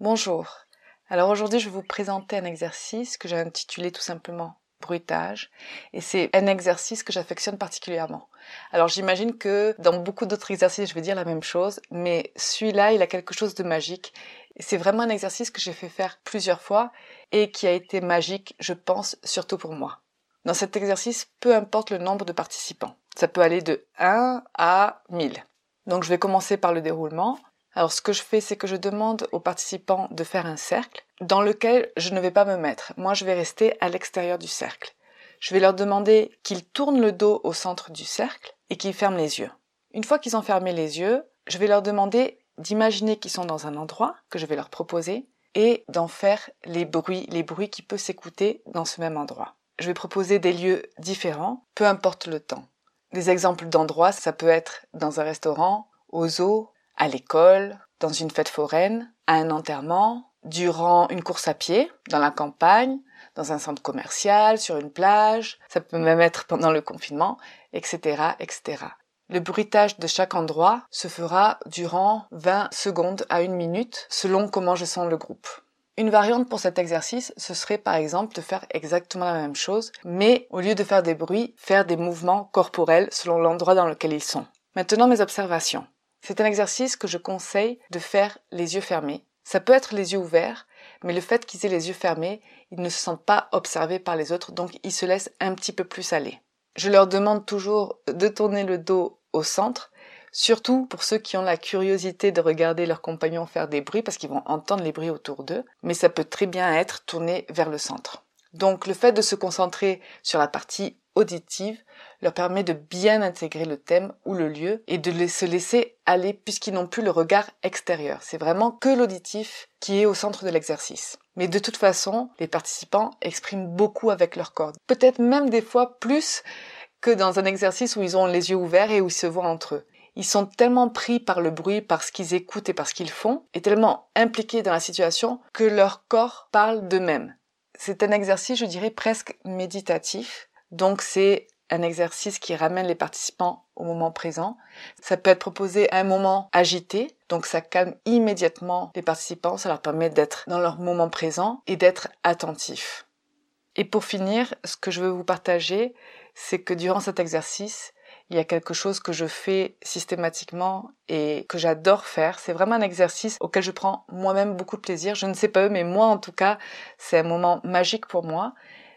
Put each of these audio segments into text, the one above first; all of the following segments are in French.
Bonjour. Alors aujourd'hui, je vais vous présenter un exercice que j'ai intitulé tout simplement bruitage et c'est un exercice que j'affectionne particulièrement. Alors j'imagine que dans beaucoup d'autres exercices, je vais dire la même chose, mais celui-là, il a quelque chose de magique. C'est vraiment un exercice que j'ai fait faire plusieurs fois et qui a été magique, je pense, surtout pour moi. Dans cet exercice, peu importe le nombre de participants. Ça peut aller de 1 à 1000. Donc je vais commencer par le déroulement. Alors ce que je fais, c'est que je demande aux participants de faire un cercle dans lequel je ne vais pas me mettre. Moi, je vais rester à l'extérieur du cercle. Je vais leur demander qu'ils tournent le dos au centre du cercle et qu'ils ferment les yeux. Une fois qu'ils ont fermé les yeux, je vais leur demander d'imaginer qu'ils sont dans un endroit que je vais leur proposer et d'en faire les bruits, les bruits qui peuvent s'écouter dans ce même endroit. Je vais proposer des lieux différents, peu importe le temps. Des exemples d'endroits, ça peut être dans un restaurant, au zoo, à l'école, dans une fête foraine, à un enterrement, durant une course à pied, dans la campagne, dans un centre commercial, sur une plage, ça peut même être pendant le confinement, etc., etc. Le bruitage de chaque endroit se fera durant 20 secondes à une minute, selon comment je sens le groupe. Une variante pour cet exercice, ce serait par exemple de faire exactement la même chose, mais au lieu de faire des bruits, faire des mouvements corporels selon l'endroit dans lequel ils sont. Maintenant mes observations. C'est un exercice que je conseille de faire les yeux fermés. Ça peut être les yeux ouverts, mais le fait qu'ils aient les yeux fermés, ils ne se sentent pas observés par les autres, donc ils se laissent un petit peu plus aller. Je leur demande toujours de tourner le dos au centre, surtout pour ceux qui ont la curiosité de regarder leurs compagnons faire des bruits, parce qu'ils vont entendre les bruits autour d'eux, mais ça peut très bien être tourné vers le centre. Donc le fait de se concentrer sur la partie auditive leur permet de bien intégrer le thème ou le lieu et de se laisser aller puisqu'ils n'ont plus le regard extérieur. C'est vraiment que l'auditif qui est au centre de l'exercice. Mais de toute façon, les participants expriment beaucoup avec leur corps. Peut-être même des fois plus que dans un exercice où ils ont les yeux ouverts et où ils se voient entre eux. Ils sont tellement pris par le bruit, par ce qu'ils écoutent et par ce qu'ils font, et tellement impliqués dans la situation que leur corps parle d'eux-mêmes. C'est un exercice, je dirais, presque méditatif. Donc c'est un exercice qui ramène les participants au moment présent. Ça peut être proposé à un moment agité, donc ça calme immédiatement les participants, ça leur permet d'être dans leur moment présent et d'être attentifs. Et pour finir, ce que je veux vous partager, c'est que durant cet exercice, il y a quelque chose que je fais systématiquement et que j'adore faire. C'est vraiment un exercice auquel je prends moi-même beaucoup de plaisir. Je ne sais pas eux, mais moi en tout cas, c'est un moment magique pour moi.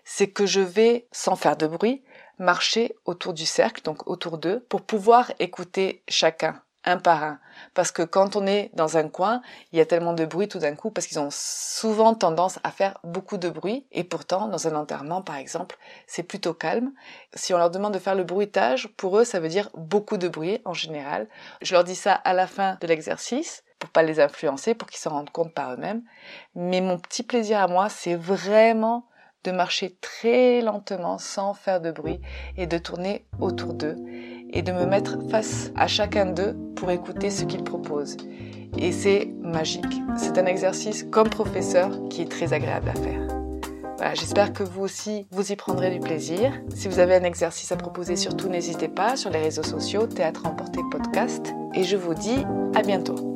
C'est que je vais, sans faire de bruit, marcher autour du cercle, donc autour d'eux, pour pouvoir écouter chacun, un par un. Parce que quand on est dans un coin, il y a tellement de bruit tout d'un coup, parce qu'ils ont souvent tendance à faire beaucoup de bruit, et pourtant, dans un enterrement, par exemple, c'est plutôt calme. Si on leur demande de faire le bruitage, pour eux, ça veut dire beaucoup de bruit, en général. Je leur dis ça à la fin de l'exercice, pour pas les influencer, pour qu'ils s'en rendent compte par eux-mêmes. Mais mon petit plaisir à moi, c'est vraiment de marcher très lentement sans faire de bruit et de tourner autour d'eux et de me mettre face à chacun d'eux pour écouter ce qu'ils proposent. Et c'est magique. C'est un exercice comme professeur qui est très agréable à faire. Voilà, j'espère que vous aussi, vous y prendrez du plaisir. Si vous avez un exercice à proposer, surtout n'hésitez pas sur les réseaux sociaux, Théâtre Emporté Podcast. Et je vous dis à bientôt.